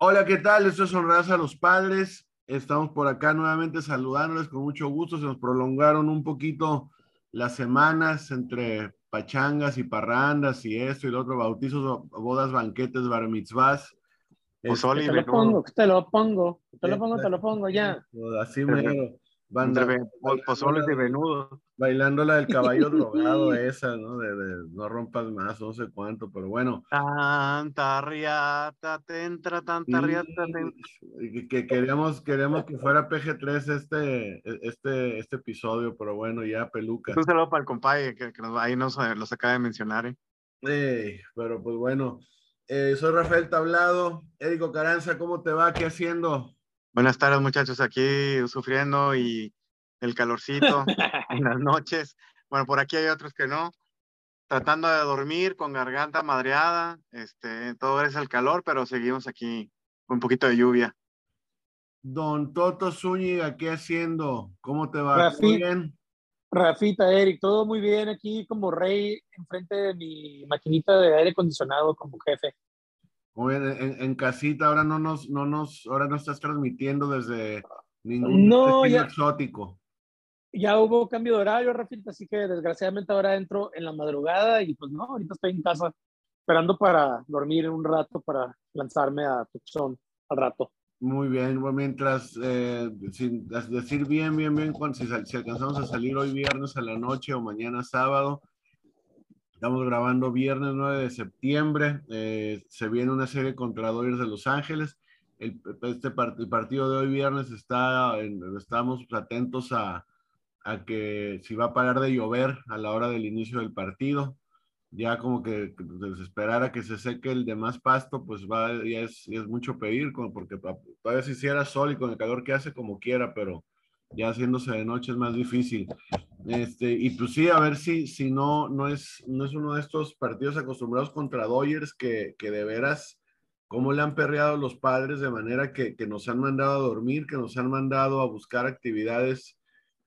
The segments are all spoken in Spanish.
Hola, ¿qué tal? Esto es Honradas a los Padres. Estamos por acá nuevamente saludándoles con mucho gusto. Se nos prolongaron un poquito las semanas entre pachangas y parrandas y esto y lo otro, bautizos, bodas, banquetes, bar mitzvahs. Pues te lo pongo, te lo pongo, te lo pongo, te lo pongo ya. Así me Banda, pozoles de venudo. Bailando la del caballo drogado esa, ¿no? De, de, no rompas más, no sé cuánto, pero bueno. Tanta riata, te entra tanta riata. Que, que queríamos, queríamos que fuera PG3 este, este, este episodio, pero bueno, ya peluca. Un saludo para el compadre, que, que nos, ahí nos los acaba de mencionar, ¿eh? eh pero pues bueno. Eh, soy Rafael Tablado. Érico Caranza, ¿cómo te va? ¿Qué haciendo? Buenas tardes, muchachos, aquí sufriendo y el calorcito en las noches. Bueno, por aquí hay otros que no. Tratando de dormir con garganta madreada, este, todo es el calor, pero seguimos aquí con un poquito de lluvia. Don Toto Zúñiga, ¿qué haciendo? ¿Cómo te va? ¿Todo bien? Rafita, Eric, todo muy bien aquí como rey enfrente de mi maquinita de aire acondicionado como jefe. Muy bien, en, casita ahora no nos, no nos, ahora no estás transmitiendo desde ningún no, exótico. Ya hubo cambio de horario, Rafita, así que desgraciadamente ahora entro en la madrugada y pues no, ahorita estoy en casa esperando para dormir un rato para lanzarme a Tucson al rato. Muy bien, mientras, eh, sin decir bien, bien, bien, cuando, si, si alcanzamos a salir hoy viernes a la noche o mañana sábado, Estamos grabando viernes 9 de septiembre. Eh, se viene una serie contra Dodgers de Los Ángeles. El, este partido de hoy viernes está, estamos atentos a, a, que si va a parar de llover a la hora del inicio del partido. Ya como que, esperar a que se seque el demás pasto, pues va, ya es, ya es mucho pedir, porque todavía si hiciera sol y con el calor que hace como quiera, pero ya haciéndose de noche es más difícil. Este, y pues sí, a ver si, si no, no, es, no es uno de estos partidos acostumbrados contra Dodgers que, que de veras, cómo le han perreado los padres de manera que, que, nos han mandado a dormir, que nos han mandado a buscar actividades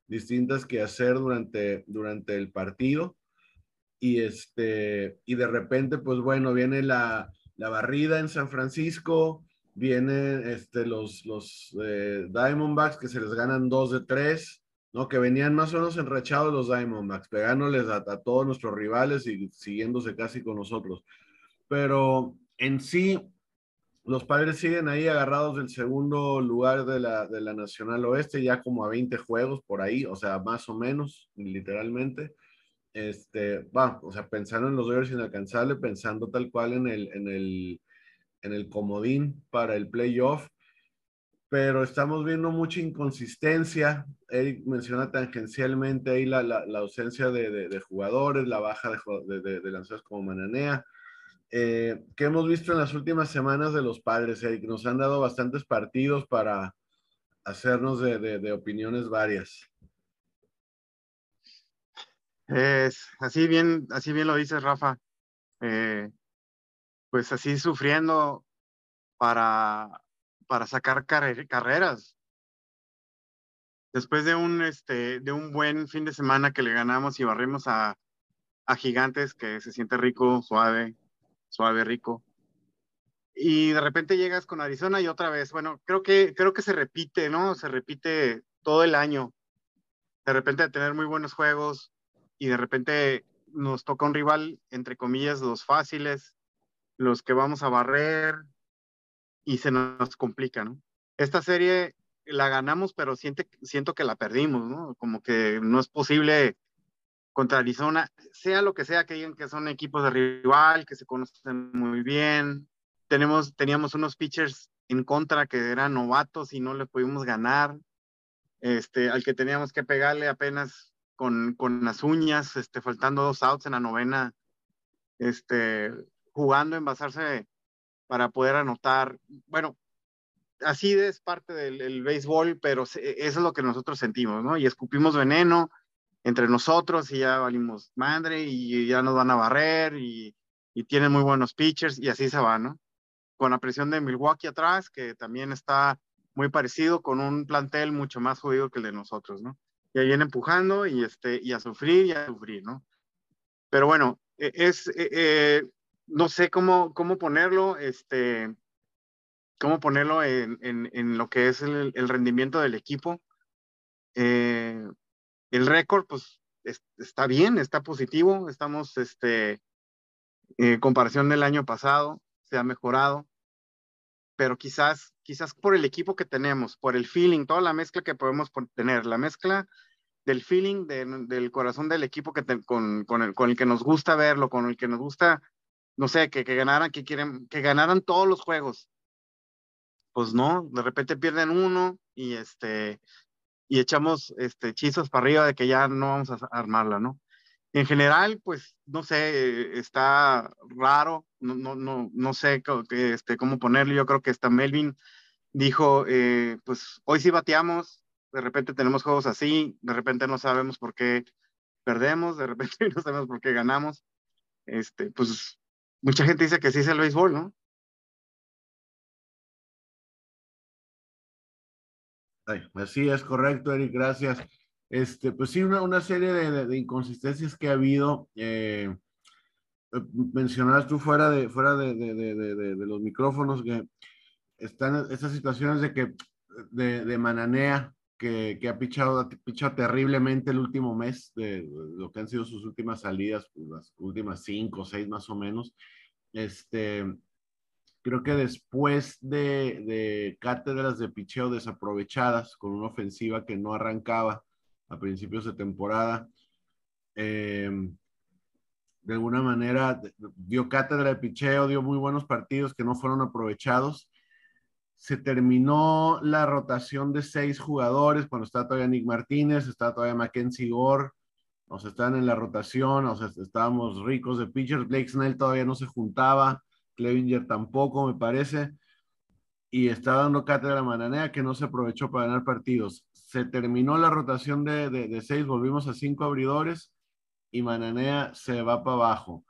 distintas que hacer durante, durante el partido. Y, este, y de repente, pues bueno, viene la, la barrida en San Francisco, vienen este, los, los eh, Diamondbacks que se les ganan dos de tres ¿no? Que venían más o menos enrachados los Diamondbacks, pegándoles a, todos nuestros rivales y siguiéndose casi con nosotros. Pero en sí, los padres siguen ahí agarrados del segundo lugar de la, de la Nacional Oeste, ya como a 20 juegos por ahí, o sea, más o menos, literalmente. Este, va, o sea, pensando en los Dodgers inalcanzables, pensando tal cual en el, en el, en el comodín para el playoff pero estamos viendo mucha inconsistencia. Eric menciona tangencialmente ahí la, la, la ausencia de, de, jugadores, la baja de, de lanzadores como Mananea. Eh, ¿Qué hemos visto en las últimas semanas de los padres, Eric? Nos han dado bastantes partidos para hacernos de, opiniones varias. Es, así bien, así bien lo dices, Rafa. Eh, pues así sufriendo para para sacar carreras. Después de un, este, de un buen fin de semana que le ganamos y barrimos a, a Gigantes, que se siente rico, suave, suave, rico. Y de repente llegas con Arizona y otra vez, bueno, creo que, creo que se repite, ¿no? Se repite todo el año. De repente tener muy buenos juegos y de repente nos toca un rival, entre comillas, los fáciles, los que vamos a barrer, y se nos complica, ¿no? Esta serie la ganamos, pero siente, siento que la perdimos, ¿no? Como que no es posible contra Arizona, sea lo que sea que digan que son equipos de rival, que se conocen muy bien. Tenemos, teníamos unos pitchers en contra que eran novatos y no le pudimos ganar. Este, al que teníamos que pegarle apenas con, con las uñas, este, faltando dos outs en la novena, este, jugando en basarse para poder anotar. Bueno, así es parte del béisbol, pero eso es lo que nosotros sentimos, ¿no? Y escupimos veneno entre nosotros y ya valimos madre y ya nos van a barrer y, y tienen muy buenos pitchers y así se va, ¿no? Con la presión de Milwaukee atrás, que también está muy parecido con un plantel mucho más jodido que el de nosotros, ¿no? Y ahí viene empujando y, este, y a sufrir y a sufrir, ¿no? Pero bueno, e, es, e, eh, no sé cómo, cómo ponerlo. Este, cómo ponerlo en, en, lo que es el, rendimiento del equipo. Eh, el récord, pues, está bien, está positivo. Estamos, este, en comparación del año pasado, se ha mejorado. Pero quizás, quizás por el equipo que tenemos, por el feeling, toda la mezcla que podemos tener, la mezcla del feeling del corazón del equipo que con, con, el, con el que nos gusta verlo, con el que nos gusta, no sé, que, que ganaran, que quieren, que ganaran todos los juegos. Pues no, de repente pierden uno y este, y echamos este, hechizos para arriba de que ya no vamos a armarla, ¿no? En general, pues, no sé, está raro, no, no, no, no sé este, cómo ponerlo. Yo creo que está Melvin dijo, eh, pues, hoy sí bateamos, de repente tenemos juegos así, de repente no sabemos por qué perdemos, de repente no sabemos por qué ganamos. Este, pues, mucha gente dice que sí es el béisbol, ¿no? Así es correcto, Eric, gracias. Este, pues sí, una, una serie de, inconsistencias que ha habido. Eh, eh, tú fuera de, fuera de, de, los micrófonos que están estas situaciones de que de, Mananea, que, que, ha pichado, pichado terriblemente el último mes de, lo que han sido sus últimas salidas, pues, las últimas cinco o seis más o menos. Este, Creo que después de, cátedras de picheo desaprovechadas con una ofensiva que no arrancaba a principios de temporada, em, de alguna manera dio cátedra de picheo, dio muy buenos partidos que no fueron aprovechados. Se terminó la rotación de seis jugadores cuando estaba todavía Nick Martínez, estaba todavía Mackenzie Gore, o sea, estaban en la rotación, o sea, estábamos ricos de pitchers. Blake Snell todavía no se juntaba. Clevinger tampoco, me parece. Y está dando cátedra a Mananea que no se aprovechó para ganar partidos. Se terminó la rotación de, de, seis, volvimos a cinco abridores y Mananea se va para abajo.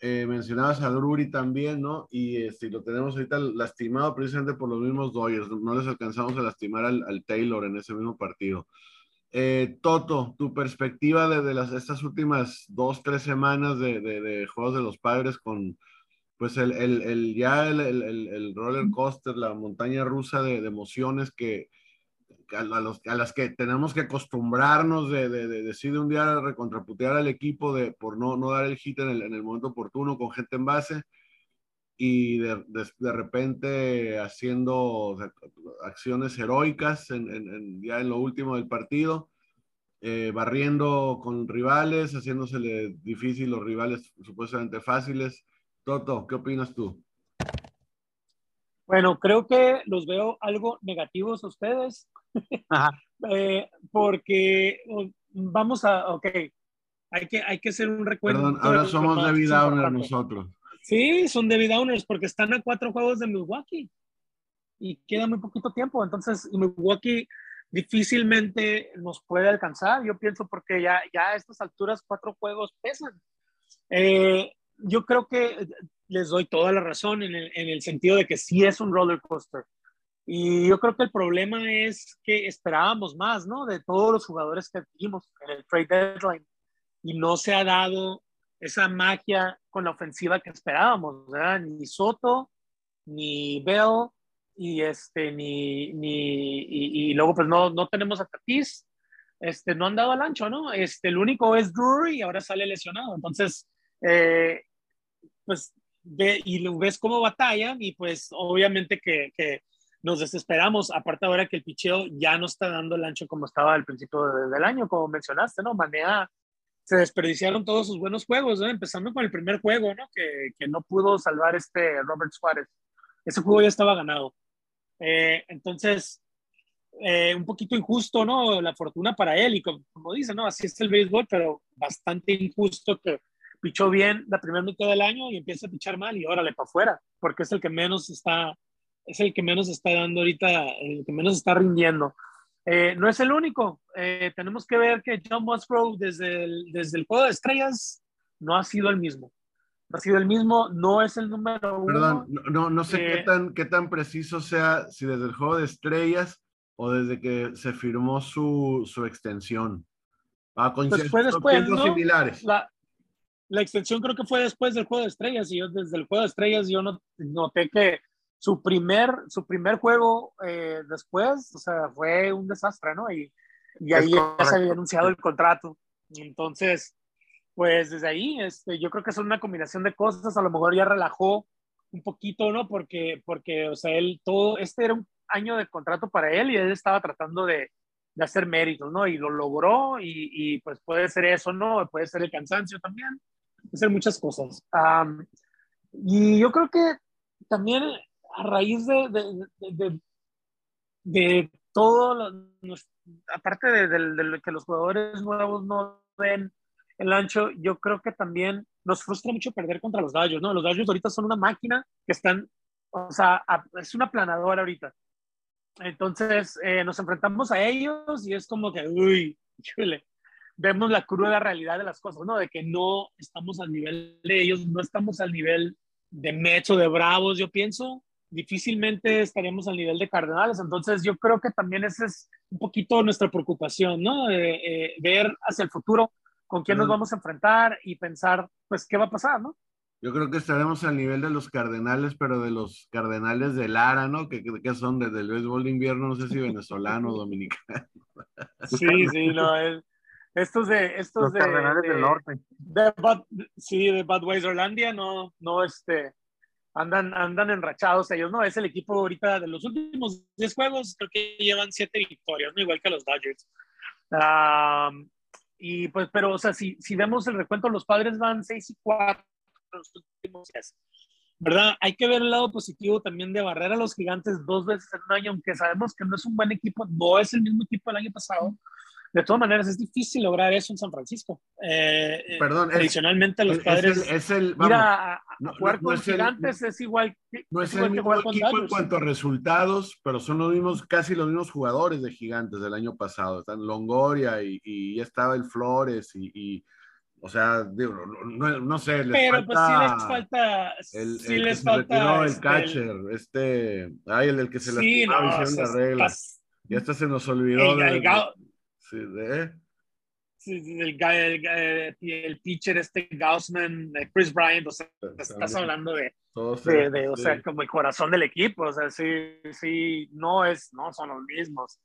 Eh, mencionabas a Drury también, ¿no? Y este, lo tenemos ahorita lastimado precisamente por los mismos Dodgers. No les alcanzamos a lastimar al, al Taylor en ese mismo partido. Eh, Toto, tu perspectiva de, de, las, estas últimas dos, tres semanas de, de, de, Juegos de los Padres con, pues el, el, el ya el, el, roller coaster, la montaña rusa de, de emociones que a, los, a, las que tenemos que acostumbrarnos de, de, de decir un día recontraputear al equipo de, por no, no dar el hit en el, en el momento oportuno con gente en base y de, de repente haciendo acciones heroicas en, en, ya en lo último del partido. Eh, barriendo con rivales, haciéndosele difícil los rivales supuestamente fáciles, Toto, ¿qué opinas tú? Bueno, creo que los veo algo negativos a ustedes, eh, porque vamos a, ok, hay que, hay que hacer un recuerdo. Perdón, ahora somos David Downer nosotros. Sí, son David Downers porque están a cuatro juegos de Milwaukee y queda muy poquito tiempo, entonces Milwaukee difícilmente nos puede alcanzar, yo pienso porque ya, ya a estas alturas cuatro juegos pesan. Eh, yo creo que les doy toda la razón en el, en el, sentido de que sí es un roller coaster. Y yo creo que el problema es que esperábamos más, ¿no? De todos los jugadores que tuvimos en el trade deadline. Y no se ha dado esa magia con la ofensiva que esperábamos, ¿verdad? Ni Soto, ni Bell, y este, ni, ni y, luego pues no, no tenemos a Tatis, este, no han dado al ancho, ¿no? Este, el único es Drury y ahora sale lesionado. Entonces, eh, pues ve y ves cómo batallan y pues obviamente que, que, nos desesperamos, aparte ahora que el picheo ya no está dando el ancho como estaba al principio del año, como mencionaste, ¿no? Manea, se desperdiciaron todos sus buenos juegos, ¿no? Empezando con el primer juego, ¿no? Que, que no pudo salvar este Robert Suárez. Ese juego ya estaba ganado. Eh, entonces, eh, un poquito injusto, ¿no? La fortuna para él y como, como dice, ¿no? Así es el béisbol, pero bastante injusto que pichó bien la primera mitad del año y empieza a pichar mal y órale para afuera, porque es el que menos está, es el que menos está dando ahorita, el que menos está rindiendo. Eh, no es el único. Eh, tenemos que ver que John Musgrove desde el, desde el juego de estrellas no ha sido el mismo. No ha sido el mismo, no es el número uno. Perdón, no, no sé qué, tan, qué tan preciso sea, si desde el juego de estrellas o desde que se firmó su, su extensión. Ah, con pues fue después, ¿no? similares. La, la extensión creo que fue después del juego de estrellas y yo desde el juego de estrellas yo no, noté que su primer, su primer juego eh, después, o sea, fue un desastre, ¿no? Y, y ahí ya se había anunciado el contrato. Entonces, pues desde ahí, este, yo creo que es una combinación de cosas, a lo mejor ya relajó un poquito, ¿no? Porque, porque, o sea, él todo, este era un año de contrato para él y él estaba tratando de, de hacer méritos, ¿no? Y lo logró y, y, pues puede ser eso, ¿no? Puede ser el cansancio también, puede ser muchas cosas. y yo creo que también a raíz de, de, de, de todo, aparte de, que los jugadores nuevos no ven el ancho, yo creo que también nos frustra mucho perder contra los Dodgers, ¿no? Los Dodgers ahorita son una máquina que están, o sea, es una planadora ahorita. Entonces, eh, nos enfrentamos a ellos y es como que, uy, chule, vemos la cruda realidad de las cosas, ¿no? De que no estamos al nivel de ellos, no estamos al nivel de Mets o de Bravos, yo pienso, difícilmente estaríamos al nivel de Cardenales. Entonces, yo creo que también esa es un poquito nuestra preocupación, ¿no? Eh, ver hacia el futuro con quién nos vamos a enfrentar y pensar, pues, qué va a pasar, ¿no? Yo creo que estaremos al nivel de los Cardenales, pero de los Cardenales de Lara, ¿no? Que, que son desde el béisbol de invierno, no sé si venezolano o dominicano. Sí, sí, no, es, estos de... Estos los de, Cardenales del Norte. De sí, de Budweiserlandia, no, no, este, andan, andan enrachados ellos, ¿no? Es el equipo ahorita de los últimos 10 juegos, creo que llevan 7 victorias, ¿no? Igual que los Dodgers. y pues, pero, o sea, si, si vemos el recuento, los padres van 6 y 4 los últimos días. ¿Verdad? Hay que ver el lado positivo también de barrer a los gigantes dos veces en un año, aunque sabemos que no es un buen equipo, no es el mismo equipo del año pasado. De todas maneras, es difícil lograr eso en San Francisco. Eh, eh Perdón, tradicionalmente los padres. Es el, vamos, mira, a, jugar con gigantes es igual. No es, el mismo equipo en cuanto a resultados, pero son los mismos, casi los mismos jugadores de gigantes del año pasado. Están Longoria y, y estaba el Flores y, y o sea, digo, no, no, sé, les Pero pues sí les falta. El, sí el les que falta. Se retiró, el este, catcher, este. Ay, el, el que se sí, lastimó no, hicieron o sea, la regla. estás- Ya hasta se nos olvidó. el, de, el, Gau- sí, de- sí, sí, el, el, el pitcher, este Gaussman, eh, Chris Bryant, o sea, estás hablando de, todos de, se- de, o sea, como el corazón del equipo, o sea, sí, sí, no es, no son los mismos.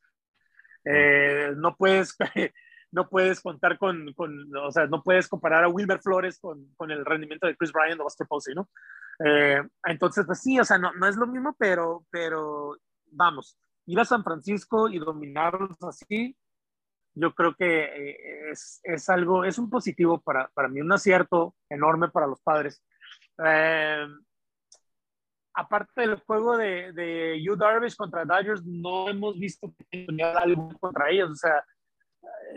Eh, no puedes, no puedes contar con, con, o sea, no puedes comparar a Wilmer Flores con, con el rendimiento de Chris Bryant o Buster Posey, ¿no? Eh, entonces, pues sí, o sea, no, no es lo mismo, pero, pero vamos, ir a San Francisco y dominarlos así, yo creo que eh, es, es algo, es un positivo para, para mí, un acierto enorme para los padres. Eh, aparte del juego de, de Yu Darvish contra Dodgers, no hemos visto alguna contra ellos. O sea,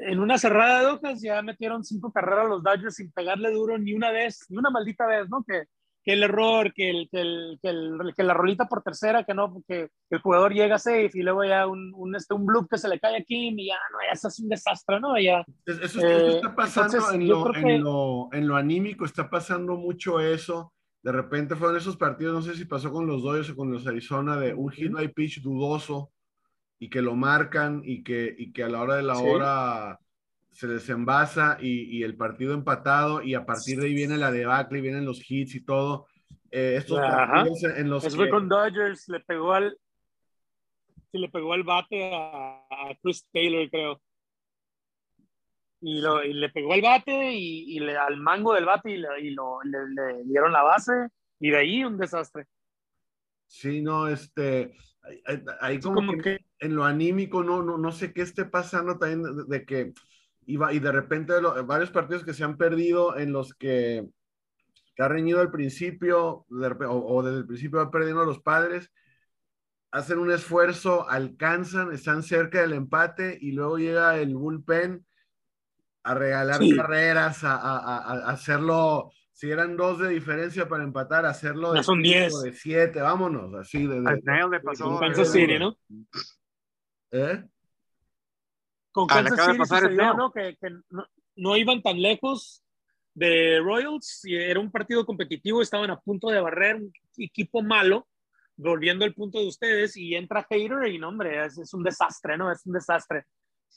en una cerrada de hojas ya metieron cinco carreras a los Dodgers sin pegarle duro ni una vez, ni una maldita vez, ¿no? Que, que el error, que, el, que, el, que, el, que la rolita por tercera, que no, que, el jugador llega safe y luego ya un, un, este, un bloop que se le cae aquí y ya, no, ya eso es un desastre, ¿no? Ya, Es- Eso, Eh, eso está pasando entonces, en, lo, en, lo, en lo anímico, está pasando mucho eso. De repente fueron esos partidos, no sé si pasó con los Dodgers o con los Arizona, de un hit by pitch dudoso y que lo marcan y que, y que a la hora de la Sí. hora se les envasa y, y el partido empatado y a partir de ahí viene la debacle y vienen los hits y todo. Eh, estos partidos en los Eso fue que- con Dodgers, le pegó al, sí, le pegó al bate a, a Chris Taylor, creo. Y, lo, y le pegó al bate y, y le, al mango del bate y, le, y lo, le dieron la base y de ahí un desastre. Sí, no, este, ahí- como, Como que, que en lo anímico no, no, no sé qué esté pasando también de, de que iba y de repente lo- varios partidos que se han perdido en los que, que ha reñido al principio de o, o desde el principio va perdiendo los padres, hacen un esfuerzo, alcanzan, están cerca del empate y luego llega el bullpen a regalar Sí. carreras, a, a- a- a hacerlo, si eran dos de diferencia para empatar, hacerlo de Ya son cinco, diez. de siete, vámonos, así de, de- Al Snell le pasó. con Kansas City, ¿no? ¿Eh? Con Ah, Kansas acaba de City pasar sucedió. ¿no? Que, que no, no iban tan lejos de Royals y era un partido competitivo, estaban a punto de barrer un equipo malo, volviendo al punto de ustedes, y entra Hater y no, hombre, es, es un desastre, ¿no? Es un desastre.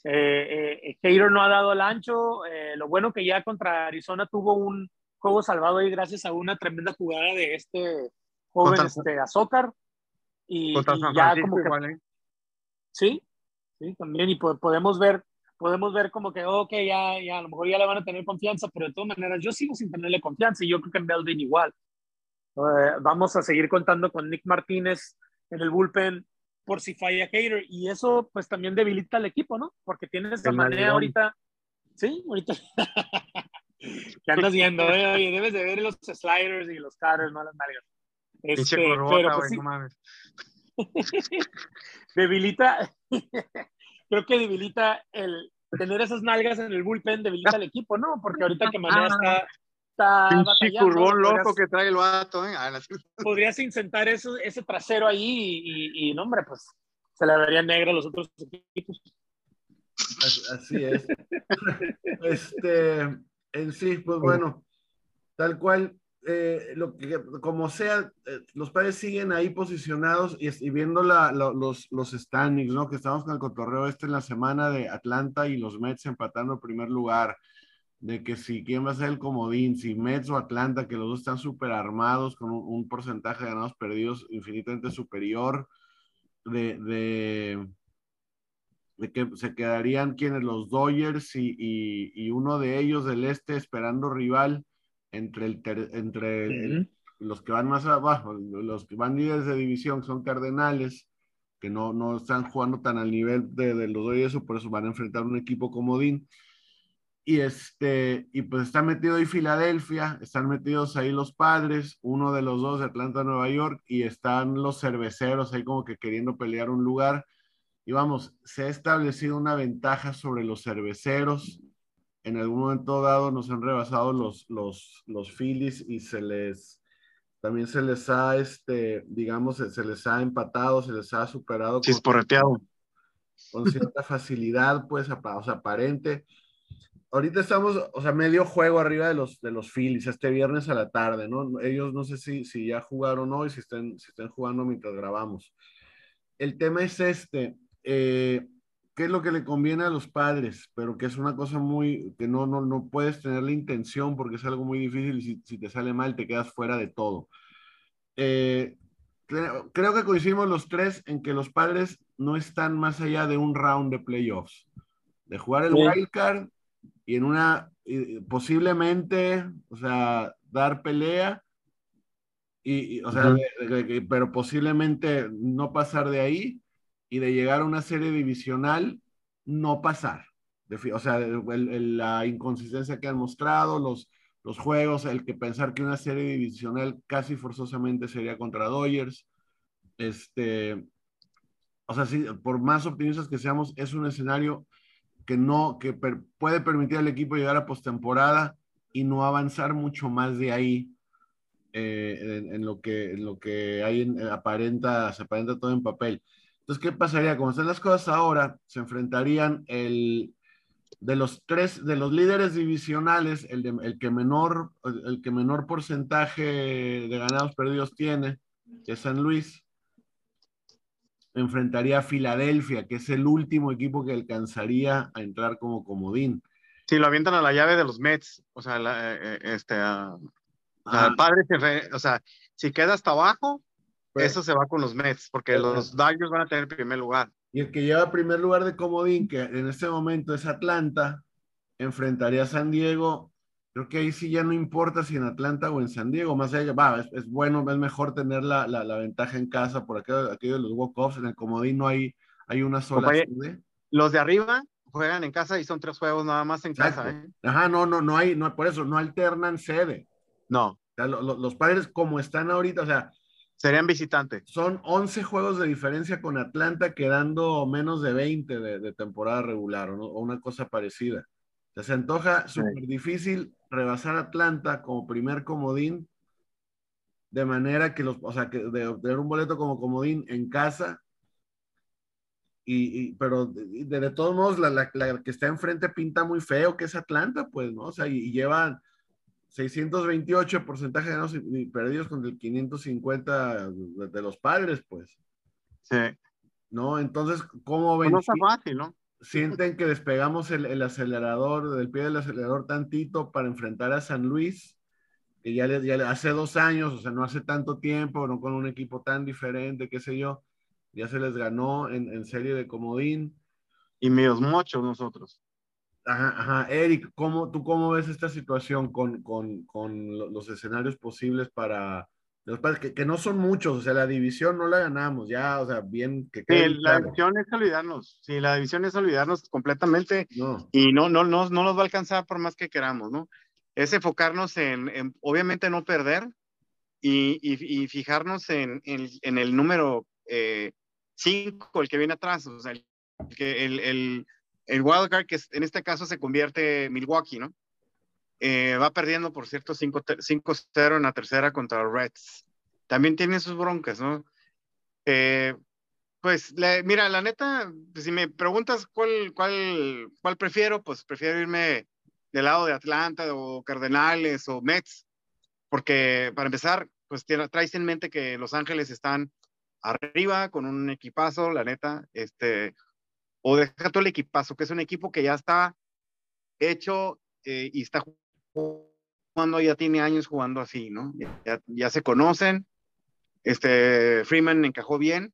Eh, eh, Hater no ha dado el ancho, eh, lo bueno que ya contra Arizona tuvo un juego salvado ahí gracias a una tremenda jugada de este joven Contra- este, Azócar, Y, ya como que, igual, ¿eh? Sí, sí, también. Y podemos ver, podemos ver como que, ok, ya, ya, a lo mejor ya le van a tener confianza, pero de todas maneras yo sigo sin tenerle confianza y yo creo que en Belvin igual. Eh, vamos a seguir contando con Nick Martínez en el bullpen por si falla Hater y eso pues también debilita al equipo, ¿no? Porque tienes esa manera ahorita, sí, ahorita. ¿Qué andas viendo? Eh? Oye, debes de ver los sliders y los cutters, no las nalgas. Este, pero, pues, debilita, creo que debilita el tener esas nalgas en el bullpen, debilita al equipo, ¿no? Porque ahorita que Manea está, está curvón loco que trae el vato, ¿eh? Ah, podrías incentar eso, ese trasero ahí y, no, hombre, pues se le vería negro a los otros equipos. Así es. este, en sí, pues bueno, tal cual, eh, lo que, como sea, eh, los padres siguen ahí posicionados y, viendo la, los, los standings, ¿no? Que estamos con el cotorreo este en la semana de Atlanta y los Mets empatando en primer lugar, de que si quién va a ser el comodín, si Mets o Atlanta, que los dos están súper armados con un, porcentaje de ganados perdidos infinitamente superior, de, de, de que se quedarían quienes los Dodgers y, y, uno de ellos del este esperando rival entre, el entre los que van más abajo, los que van líderes de división son Cardenales, que no, no están jugando tan al nivel de, de los Dodgers, por eso van a enfrentar un equipo comodín. Y, este, y pues está metido ahí Filadelfia, están metidos ahí los padres, uno de los dos de Atlanta, Nueva York, y están los cerveceros ahí como que queriendo pelear un lugar. Y vamos, se ha establecido una ventaja sobre los cerveceros en algún momento dado nos han rebasado los, los, los Phillies y se les, también se les ha, este, digamos, se, les ha empatado, se les ha superado. Chisporreteado. Con, con cierta facilidad, pues, o sea, aparente. Ahorita estamos, o sea, medio juego arriba de los, de los Phillies, este viernes a la tarde, ¿no? Ellos no sé si, si ya jugaron hoy, si están, si están jugando mientras grabamos. El tema es este, eh, qué es lo que le conviene a los padres, pero que es una cosa muy, que no, no, no puedes tener la intención porque es algo muy difícil y si, si te sale mal te quedas fuera de todo. Eh, creo, creo, que coincidimos los tres en que los padres no están más allá de un round de playoffs, de jugar el wild card y en una, posiblemente, o sea, dar pelea. Y, o sea, pero posiblemente no pasar de ahí y de llegar a una serie divisional, no pasar. o sea, la inconsistencia que han mostrado, los, los juegos, el que pensar que una serie divisional casi forzosamente sería contra Dodgers. Este, o sea, sí, por más optimistas que seamos, es un escenario que no, que puede permitir al equipo llegar a postemporada y no avanzar mucho más de ahí eh, en, lo que, en lo que hay en, aparenta, se aparenta todo en papel. Entonces, ¿qué pasaría? Como están las cosas ahora, se enfrentarían el, de los tres, de los líderes divisionales, el, de, el, que, menor, el que menor porcentaje de ganados perdidos tiene, que es San Luis, enfrentaría a Filadelfia, que es el último equipo que alcanzaría a entrar como comodín. Sí, lo avientan a la llave de los Mets, o sea, la, eh, eh, este, padre, o sea, si queda hasta abajo, pues Eso se va con los Mets, porque los Dodgers van a tener primer lugar. Y el que lleva primer lugar de comodín, que en este momento es Atlanta, enfrentaría a San Diego. Creo que ahí sí ya no importa si en Atlanta o en San Diego, más allá, va, es, bueno, es mejor tener la, la, la, ventaja en casa por aquello, aquello de los walk-offs. En el comodín no hay, hay una sola sede. Los de arriba juegan en casa y son tres juegos nada más en casa. ¿eh? Ajá, no, no, no hay, no, por eso no alternan sede. No. los padres como están ahorita, o sea, Serían visitantes. Son 11 juegos de diferencia con Atlanta, quedando menos de 20 de, temporada regular o, una cosa parecida. se antoja súper difícil rebasar Atlanta como primer comodín, de manera que los, o sea, que de obtener un boleto como comodín en casa. Y, pero de, todos modos, la, la, que está enfrente pinta muy feo, que es Atlanta, pues, ¿no? O sea, y, y llevan 628 porcentaje de ganados y perdidos con el 550 de, los padres, pues. Sí. ¿No? Entonces, ¿cómo ven? Pues no está fácil, ¿no? Sienten que despegamos el, el, acelerador, del pie del acelerador tantito para enfrentar a San Luis que ya, le, ya hace dos años, o sea, no hace tanto tiempo, no con un equipo tan diferente, qué sé yo, ya se les ganó en, en serie de comodín. Y medios muchos nosotros. Ajá, ajá. Eric, ¿cómo, ¿tú cómo ves esta situación con, con, con los escenarios posibles para, que, que, no son muchos, o sea, la división no la ganamos, ya, o sea, bien que sí, la división es olvidarnos, sí, la división es olvidarnos completamente y no, no, no, no nos va a alcanzar por más que queramos, ¿no? Es enfocarnos en, en obviamente, no perder y, y, y fijarnos en, en, en, el número 5, eh, el que viene atrás, o sea, el, el, el, el wildcard que en este caso se convierte Milwaukee, ¿no? Eh, va perdiendo, por cierto, 5-0 en la tercera contra los Reds. También tiene sus broncas, ¿no? Eh, pues, mira, la neta, pues, si me preguntas cuál, cuál, cuál prefiero, pues prefiero irme del lado de Atlanta o Cardenales o Mets, porque para empezar, pues traes en mente que Los Ángeles están arriba con un equipazo, la neta, este, o deja todo el equipazo, que es un equipo que ya está hecho eh, y está jugando, ya tiene años jugando así, ¿no? Ya, se conocen. Este, Freeman encajó bien.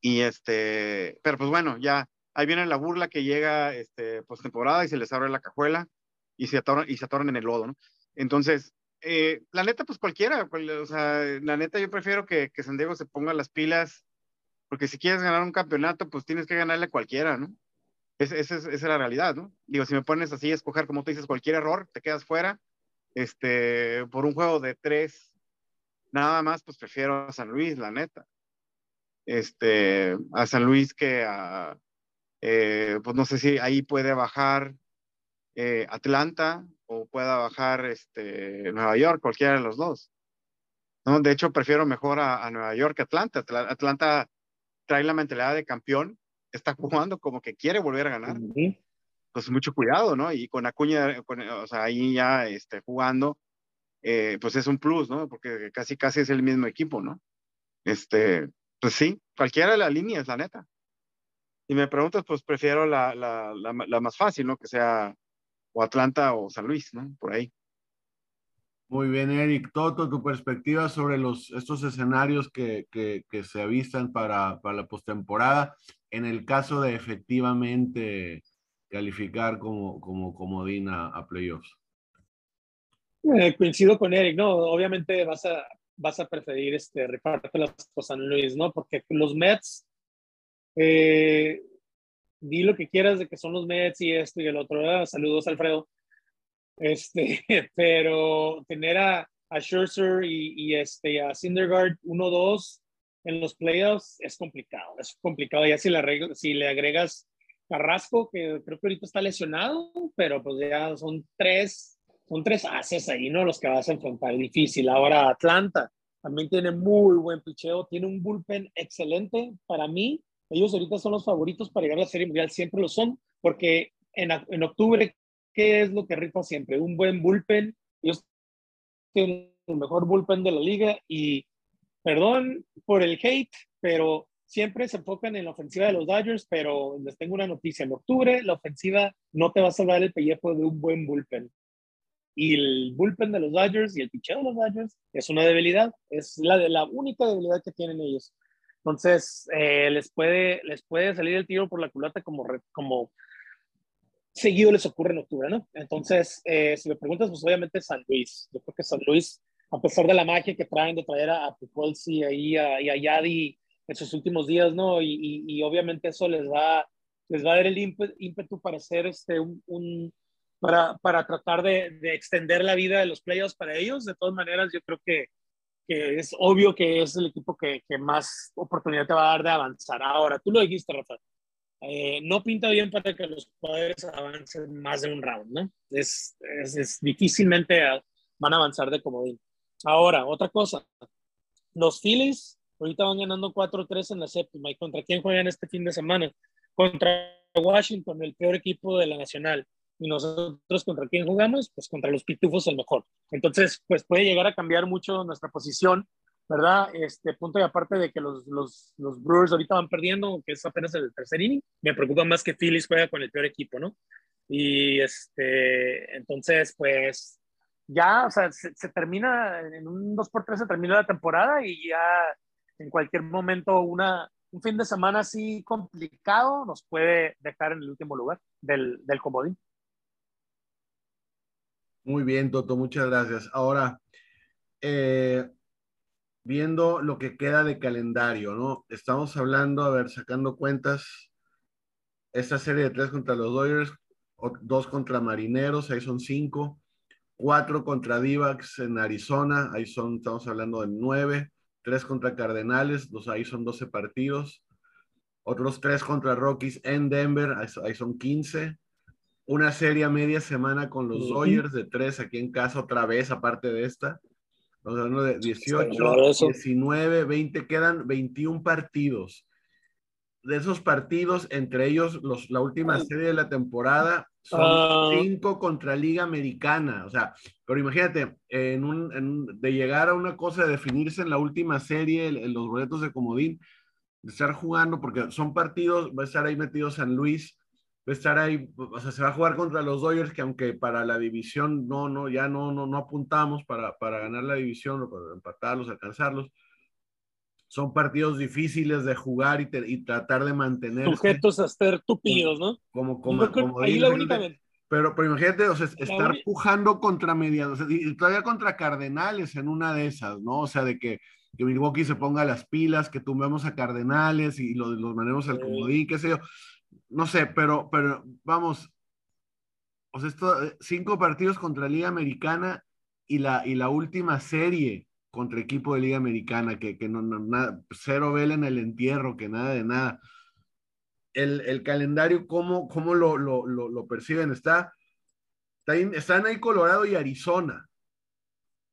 Y este, pero pues bueno, ya ahí viene la burla que llega este, postemporada y se les abre la cajuela y se atoran, y se atoran en el lodo, ¿no? Entonces, eh, la neta, pues cualquiera, o sea, la neta yo prefiero que, que San Diego se ponga las pilas, porque si quieres ganar un campeonato, pues tienes que ganarle a cualquiera, ¿no? esa es, la realidad, ¿no? Digo, si me pones así escoger, como tú dices, cualquier error, te quedas fuera. Este, por un juego de tres, nada más, pues prefiero a San Luis, la neta. Este, a San Luis que a, eh, pues no sé si ahí puede bajar eh, Atlanta o pueda bajar este, Nueva York, cualquiera de los dos. ¿no? De hecho, prefiero mejor a, a Nueva York que Atlanta. Atlanta trae la mentalidad de campeón está jugando como que quiere volver a ganar. Pues mucho cuidado, ¿no? Y con Acuña, o sea, ahí ya este, jugando, eh, pues es un plus, ¿no? Porque casi, casi es el mismo equipo, ¿no? Este, pues sí, cualquiera de las líneas, la neta. Y me preguntas, pues prefiero la, la, la, la más fácil, ¿no? Que sea o Atlanta o San Luis, ¿no? Por ahí. Muy bien, Eric. Toto, tu perspectiva sobre los, estos escenarios que, que, que se avistan para, para la postemporada en el caso de efectivamente calificar como, como comodín a, playoffs. Eh, coincido con Eric, ¿no? Obviamente vas a, vas a preferir este, repartir las cosas San Luis, ¿no? Porque los Mets, eh, di lo que quieras de que son los Mets y esto y el otro. Saludos, Alfredo. Este, pero tener a, a Scherzer y, y este, a Syndergaard 1-2 en los playoffs es complicado, es complicado. Ya si le, si le agregas Carrasco, que creo que ahorita está lesionado, pero pues ya son tres, son tres haces ahí, ¿no? Los que vas a enfrentar, difícil. Ahora Atlanta también tiene muy buen picheo, tiene un bullpen excelente. Para mí, ellos ahorita son los favoritos para llegar a la Serie Mundial, siempre lo son, porque en, en octubre, ¿qué es lo que rifa siempre? Un buen bullpen. Ellos tienen el mejor bullpen de la liga y perdón por el hate, pero siempre se enfocan en la ofensiva de los Dodgers, pero les tengo una noticia. En octubre, la ofensiva no te va a salvar el pellejo de un buen bullpen. Y el bullpen de los Dodgers y el picheo de los Dodgers es una debilidad, es la, de la única debilidad que tienen ellos. Entonces, eh, les, puede, les puede salir el tiro por la culata como, como seguido les ocurre en octubre, ¿no? Entonces, eh, si me preguntas, pues obviamente San Luis. Yo creo que San Luis a pesar de la magia que traen de traer a, a ahí y a Yadi en sus últimos días, ¿no? Y, y, obviamente eso les va, les va a dar el ímpetu, para hacer este, un, para, para tratar de, de, extender la vida de los playoffs para ellos. De todas maneras, yo creo que, que es obvio que es el equipo que, que, más oportunidad te va a dar de avanzar. Ahora, tú lo dijiste, Rafa, eh, no pinta bien para que los padres avancen más de un round, ¿no? Es, difícilmente van a avanzar de comodín. Ahora, otra cosa. Los Phillies ahorita van ganando 4-3 en la séptima. ¿Y contra quién juegan este fin de semana? Contra Washington, el peor equipo de la Nacional. Y nosotros contra quién jugamos? Pues contra los Pitufos, el mejor. Entonces, pues puede llegar a cambiar mucho nuestra posición, ¿verdad? Este punto y aparte de que los, los, los Brewers ahorita van perdiendo, que es apenas el tercer inning, me preocupa más que Phillies juega con el peor equipo, ¿no? Y este, entonces, pues ya, o sea, se, termina, en un 2x3 se termina la temporada y ya en cualquier momento una, un fin de semana así complicado nos puede dejar en el último lugar del, del comodín. Muy bien, Toto, muchas gracias. Ahora, eh, viendo lo que queda de calendario, ¿no? Estamos hablando, a ver, sacando cuentas, esta serie de tres contra los Dodgers, dos contra Marineros, ahí son cinco, cuatro contra Divax en Arizona, ahí son, estamos hablando de nueve, tres contra Cardenales, dos, ahí son doce partidos, otros tres contra Rockies en Denver, ahí, son quince, una serie a media semana con los Dodgers de tres aquí en casa otra vez, aparte de esta. Estamos hablando de 18, 19, 20, quedan 21 partidos de esos partidos, entre ellos los, la última serie de la temporada, son ah. cinco contra Liga Americana. O sea, pero imagínate, en un, de llegar a una cosa de definirse en la última serie, en, los boletos de Comodín, de estar jugando, porque son partidos, va a estar ahí metido San Luis, va a estar ahí, o sea, se va a jugar contra los Dodgers, que aunque para la división no, no, ya no, no, no apuntamos para, para ganar la división o para empatarlos, alcanzarlos son partidos difíciles de jugar y, tratar de mantener. Sujetos a ser tupidos, ¿no? Como, como, como ahí la Pero, pero imagínate, o sea, estar pujando contra medianos, y todavía contra Cardenales en una de esas, ¿no? O sea, de que, que Milwaukee se ponga las pilas, que tumbemos a Cardenales y los, los manemos al comodín, qué sé yo. No sé, pero, pero vamos, o sea, esto, eh, cinco partidos contra Liga Americana y la, y la última serie contra equipo de Liga Americana, que, que no, nada, cero vela en el entierro, que nada de nada. El, el calendario, ¿cómo, cómo lo, lo, lo, perciben? Está, están ahí Colorado y Arizona,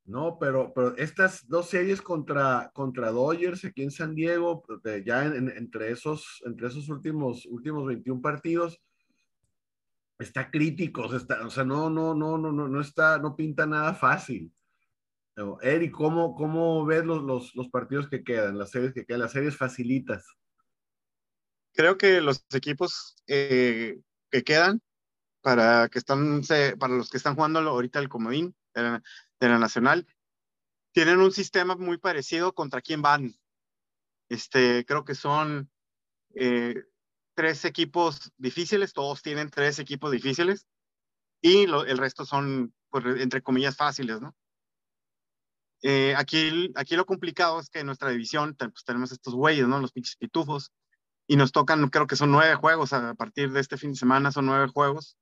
¿no? Pero, pero estas dos series contra, contra Dodgers aquí en San Diego, ya entre, esos, entre esos últimos, últimos 21 partidos, está crítico, está, o sea, no, no, no, no, no, no está, no pinta nada fácil. Eric, ¿cómo, cómo ves los, los, los, partidos que quedan, las series que quedan, las series facilitas? Creo que los equipos eh, que quedan, para, que están, para los que están jugando ahorita el comodín de la, Nacional, tienen un sistema muy parecido contra quién van. Este, creo que son eh, tres equipos difíciles, todos tienen tres equipos difíciles y el resto son, pues, entre comillas, fáciles, ¿no? Eh, aquí, aquí lo complicado es que en nuestra división pues, tenemos estos güeyes, ¿no? Los pinches pitufos. Y nos tocan, creo que son nueve juegos a partir de este fin de semana, son nueve juegos.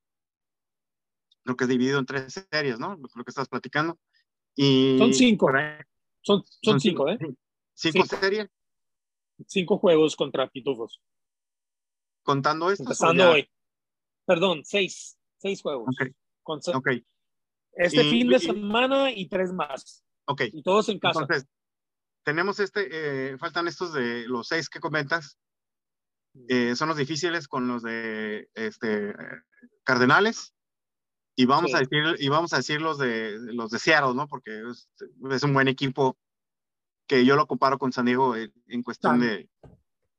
Creo que es dividido en tres series, ¿no? Lo que estás platicando. Y son cinco. Son, son, cinco, ¿eh? Cinco, series. Cinco juegos contra pitufos. Contando esto. Empezando hoy. Perdón, seis. Seis juegos. Ok. Este fin de semana y tres más. Ok. Y todos en casa. Entonces, tenemos este, eh, faltan estos de los seis que comentas. Eh, son los difíciles con los de este, Cardenales. Y vamos, a decir, y vamos a decir los de, los de Seattle, ¿no? Porque es, un buen equipo que yo lo comparo con San Diego en, cuestión de,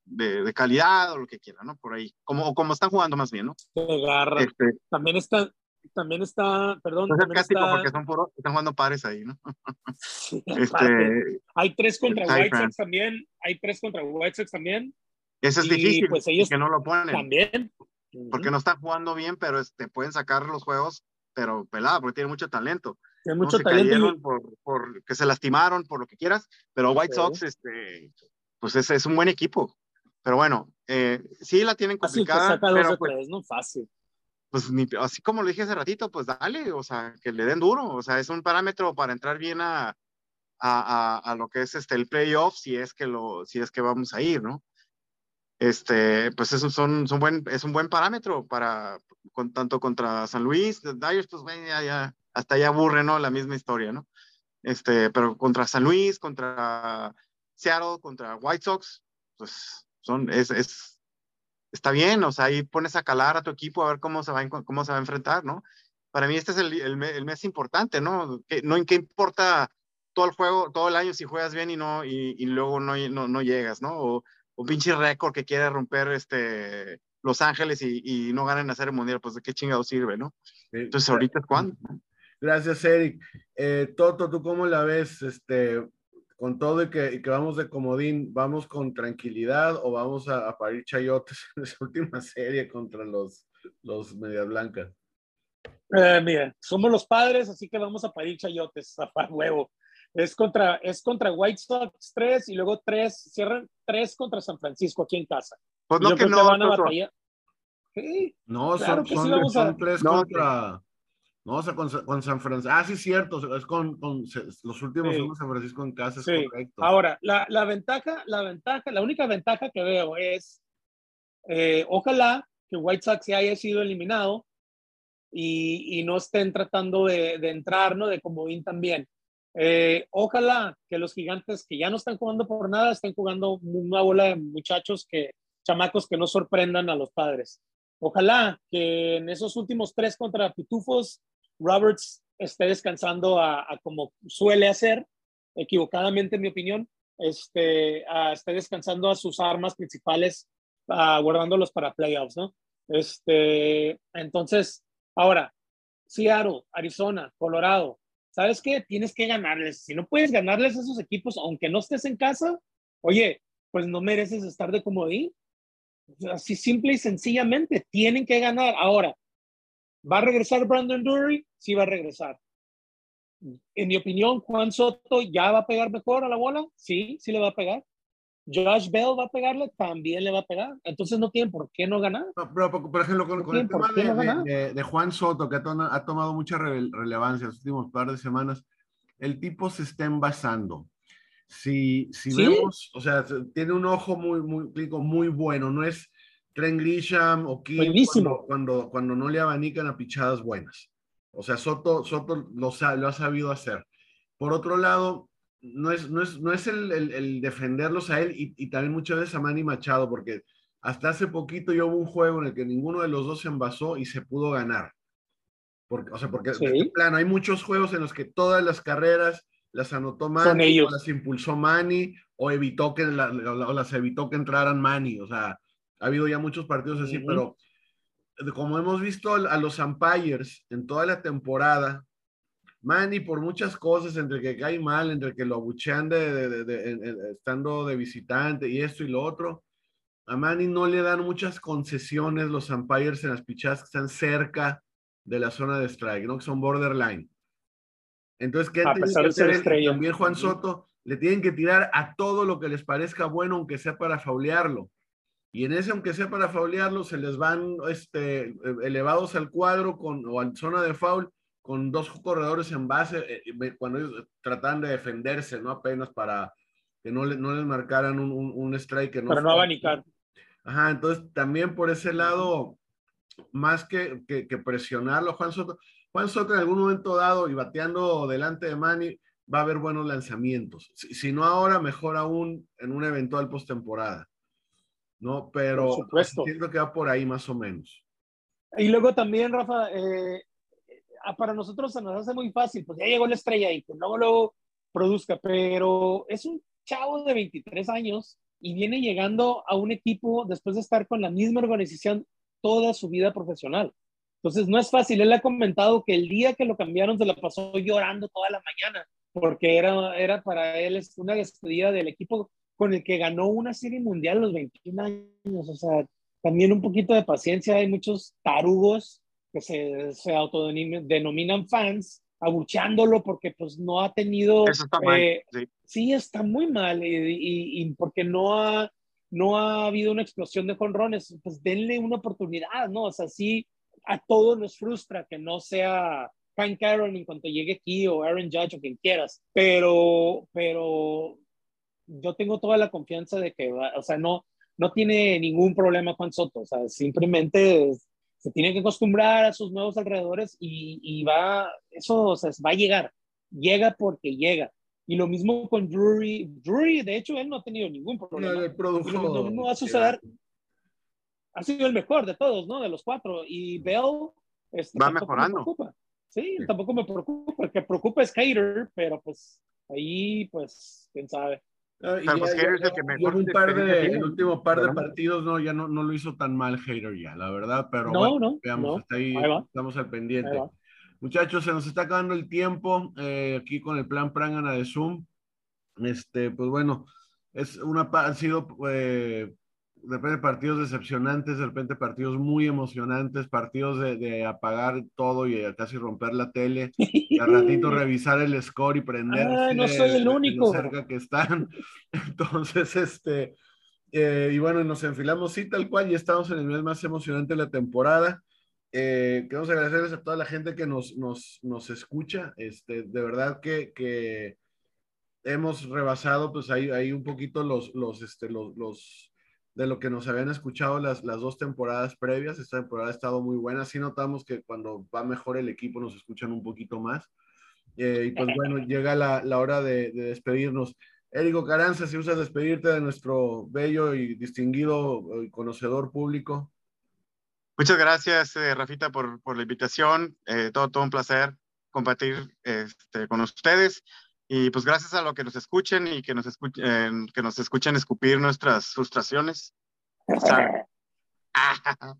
de, calidad o lo que quiera, ¿no? Por ahí. Como, como están jugando más bien, ¿no? Este, También está, también está, perdón. No es porque son están jugando pares ahí, ¿no? este, hay tres contra White Sox también, hay tres contra White Sox también. Eso es difícil, pues ellos que no lo ponen. También. Porque no están jugando bien, pero este, pueden sacar los juegos, pero pelada, porque tienen mucho talento. Tienen mucho talento. por, por, que se lastimaron, por lo que quieras, pero White Sox, este, pues es, es un buen equipo. Pero bueno, eh, sí la tienen complicada. Así que saca dos o pues tres, no fácil pues así como lo dije hace ratito, pues dale, o sea, que le den duro, o sea, es un parámetro para entrar bien a, a, a, lo que es este, el playoff, si es que lo, si es que vamos a ir, ¿no? Este, pues eso son, son buen, es un buen parámetro para, con, tanto contra San Luis, Dyers, pues bueno, ya, ya, hasta ya aburre, ¿no? La misma historia, ¿no? Este, pero contra San Luis, contra Seattle, contra White Sox, pues son, es, es, está bien, o sea, ahí pones a calar a tu equipo a ver cómo se va, cómo se va a enfrentar, ¿no? Para mí este es el, el, mes importante, ¿no? Que, no en qué importa todo el juego, todo el año si juegas bien y no y, y luego no, no, no, llegas, ¿no? Un pinche récord que quiere romper este Los Ángeles y, y no ganan a hacer el mundial, pues de qué chingado sirve, ¿no? Entonces ahorita es cuando. Gracias, Eric. Eh, Toto, ¿tú cómo la ves? Este, con todo y que, vamos de comodín, ¿vamos con tranquilidad o vamos a, parir chayotes en esa última serie contra los, los Medias Blancas? Eh, mira, somos los padres, así que vamos a parir chayotes, a huevo. Es contra, es contra White Sox 3 y luego 3, cierran 3 contra San Francisco aquí en casa. Pues no que no, van a batallar. No, son, son, son, tres contra. No, o sea, con, con, San Francisco. Ah, sí, cierto. Es con, con los últimos sí. San Francisco en casa, es correcto. Ahora, la, la, ventaja, la ventaja, la única ventaja que veo es, eh, ojalá que White Sox haya sido eliminado y, y no estén tratando de, de, entrar, ¿no? De comodín también. Eh, ojalá que los gigantes que ya no están jugando por nada estén jugando una bola de muchachos que, chamacos que no sorprendan a los padres. Ojalá que en esos últimos tres contra Pitufos Roberts esté descansando a, como suele hacer, equivocadamente en mi opinión, este, esté descansando a sus armas principales, guardándolos para playoffs, ¿no? Este, entonces, ahora, Seattle, Arizona, Colorado, ¿sabes qué? Tienes que ganarles. Si no puedes ganarles a esos equipos, aunque no estés en casa, oye, pues no mereces estar de comodín. Así simple y sencillamente, tienen que ganar. Ahora, ¿Va a regresar Brandon Dury? Sí va a regresar. En mi opinión, Juan Soto ya va a pegar mejor a la bola. Sí, sí le va a pegar. Josh Bell va a pegarle, también le va a pegar. Entonces no tienen por qué no ganar. pero, por ejemplo, con, el tema de, Juan Soto, que ha, tomado mucha relevancia en los últimos par de semanas, el tipo se está envasando. Si, si vemos, o sea, tiene un ojo muy, muy, muy bueno, no es Trent Grisham o King cuando, cuando, no le abanican a pichadas buenas. O sea, Soto, Soto lo, lo ha sabido hacer. Por otro lado, no es, no es, no es el, el, defenderlos a él y, y, también muchas veces a Manny Machado, porque hasta hace poquito yo hubo un juego en el que ninguno de los dos se envasó y se pudo ganar. Porque, o sea, porque plano, hay muchos juegos en los que todas las carreras las anotó Manny, o las impulsó Manny, o evitó que o las evitó que entraran Manny. O sea, ha habido ya muchos partidos así, pero como hemos visto a los umpires en toda la temporada, Manny por muchas cosas, entre que cae mal, entre que lo abuchean de, estando de visitante y esto y lo otro, a Manny no le dan muchas concesiones los umpires en las pichadas que están cerca de la zona de strike, ¿no? Que son borderline. Entonces, ¿qué a pesar de ser También Juan Soto le tienen que tirar a todo lo que les parezca bueno, aunque sea para faulearlo. Y en ese, aunque sea para faulearlo, se les van este, elevados al cuadro con, o a zona de foul con dos corredores en base, eh, cuando ellos tratan de defenderse, ¿no? Apenas para que no, no les marcaran un, un, strike. Que no para no abanicar. Ajá, entonces también por ese lado, más que, que, que, presionarlo, Juan Soto, Juan Soto en algún momento dado y bateando delante de Manny, va a haber buenos lanzamientos. Si, si no ahora, mejor aún en una eventual postemporada. ¿no? Pero entiendo que va por ahí más o menos. Y luego también, Rafa, eh, para nosotros se nos hace muy fácil, pues ya llegó la estrella y pues luego lo produzca, pero es un chavo de 23 años y viene llegando a un equipo después de estar con la misma organización toda su vida profesional. Entonces no es fácil. Él ha comentado que el día que lo cambiaron se la pasó llorando toda la mañana porque era, era para él una despedida del equipo con el que ganó una serie mundial a los 21 años. O sea, también un poquito de paciencia. Hay muchos tarugos que se, se autodenominan fans, abuchándolo porque pues no ha tenido... Eso está mal, eh, sí. está muy mal y, y, porque no ha, no ha habido una explosión de jonrones. Pues denle una oportunidad, ¿no? O sea, sí, a todos nos frustra que no sea Hank Aaron en cuanto llegue aquí o Aaron Judge o quien quieras, pero, pero yo tengo toda la confianza de que, o sea, no, no tiene ningún problema Juan Soto, o sea, simplemente se tiene que acostumbrar a sus nuevos alrededores y, y va, eso, o sea, va a llegar, llega porque llega. Y lo mismo con Drury. Drury, de hecho, él no ha tenido ningún problema. No, el producto, no, va a suceder. Ha sido el mejor de todos, ¿no? De los cuatro. Y Bell. Este, va mejorando. Sí, tampoco me preocupa. El que preocupa es Hater, pero pues ahí, pues, quién sabe. Ah, y pues el que mejor un par de, el último par de partidos no, ya no, no lo hizo tan mal Hater ya, la verdad, pero no, bueno, no, veamos, no. hasta ahí, estamos al pendiente. Muchachos, se nos está acabando el tiempo eh, aquí con el plan Prangana de Zoom. Este, pues bueno, es una, han sido eh, de repente partidos decepcionantes, de repente partidos muy emocionantes, partidos de, apagar todo y casi romper la tele, y a ratito revisar el score y prender. no soy el único. cerca que están. Entonces, este, eh, y bueno, nos enfilamos sí, tal cual, y estamos en el mes más emocionante de la temporada. Eh, queremos agradecerles a toda la gente que nos, nos, nos escucha. Este, de verdad que, que hemos rebasado, pues ahí, ahí un poquito los, los, este, los, los de lo que nos habían escuchado las, las dos temporadas previas. Esta temporada ha estado muy buena. Sí notamos que cuando va mejor el equipo nos escuchan un poquito más. Eh, y pues bueno, llega la, la hora de, de, despedirnos. Érico Caranza, si usas despedirte de nuestro bello y distinguido y conocedor público. Muchas gracias, eh, Rafita, por, por, la invitación. Eh, todo, todo un placer compartir este, con ustedes. Y pues gracias a lo que nos escuchen y que nos escuchen, que nos escuchen escupir nuestras frustraciones.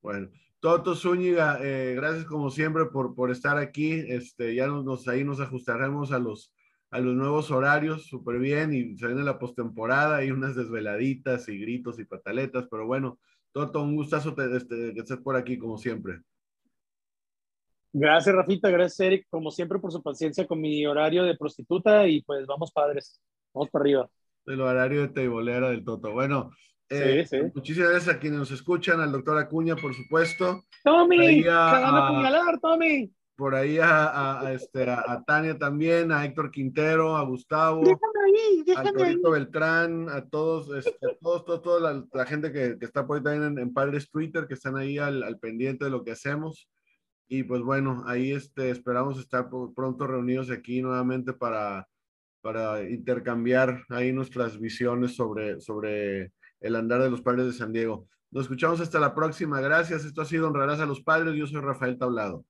bueno, Toto Zúñiga, eh, gracias como siempre por, por estar aquí. Este, ya nos, ahí nos ajustaremos a los, a los nuevos horarios súper bien y se viene la postemporada y unas desveladitas y gritos y pataletas, pero bueno, Toto, un gustazo de, este, de, de estar por aquí como siempre. Gracias, Rafita. Gracias, Eric, como siempre, por su paciencia con mi horario de prostituta. Y pues vamos, padres. Vamos para arriba. El horario de teibolera del Toto. Bueno, eh, sí, sí. muchísimas gracias a quienes nos escuchan, al doctor Acuña, por supuesto. Tommy, a, a Tommy. Por ahí a, a, este, a, Tania también, a Héctor Quintero, a Gustavo, ahí, a Torito Beltrán, a todos, este, a todos, todos, toda la, la, gente que, que, está por ahí también en, en Padres Twitter, que están ahí al, al pendiente de lo que hacemos. Y pues bueno, ahí este, esperamos estar pronto reunidos aquí nuevamente para, para intercambiar ahí nuestras visiones sobre, sobre el andar de los padres de San Diego. Nos escuchamos hasta la próxima. Gracias. Esto ha sido Honrarás a los Padres. Yo soy Rafael Tablado.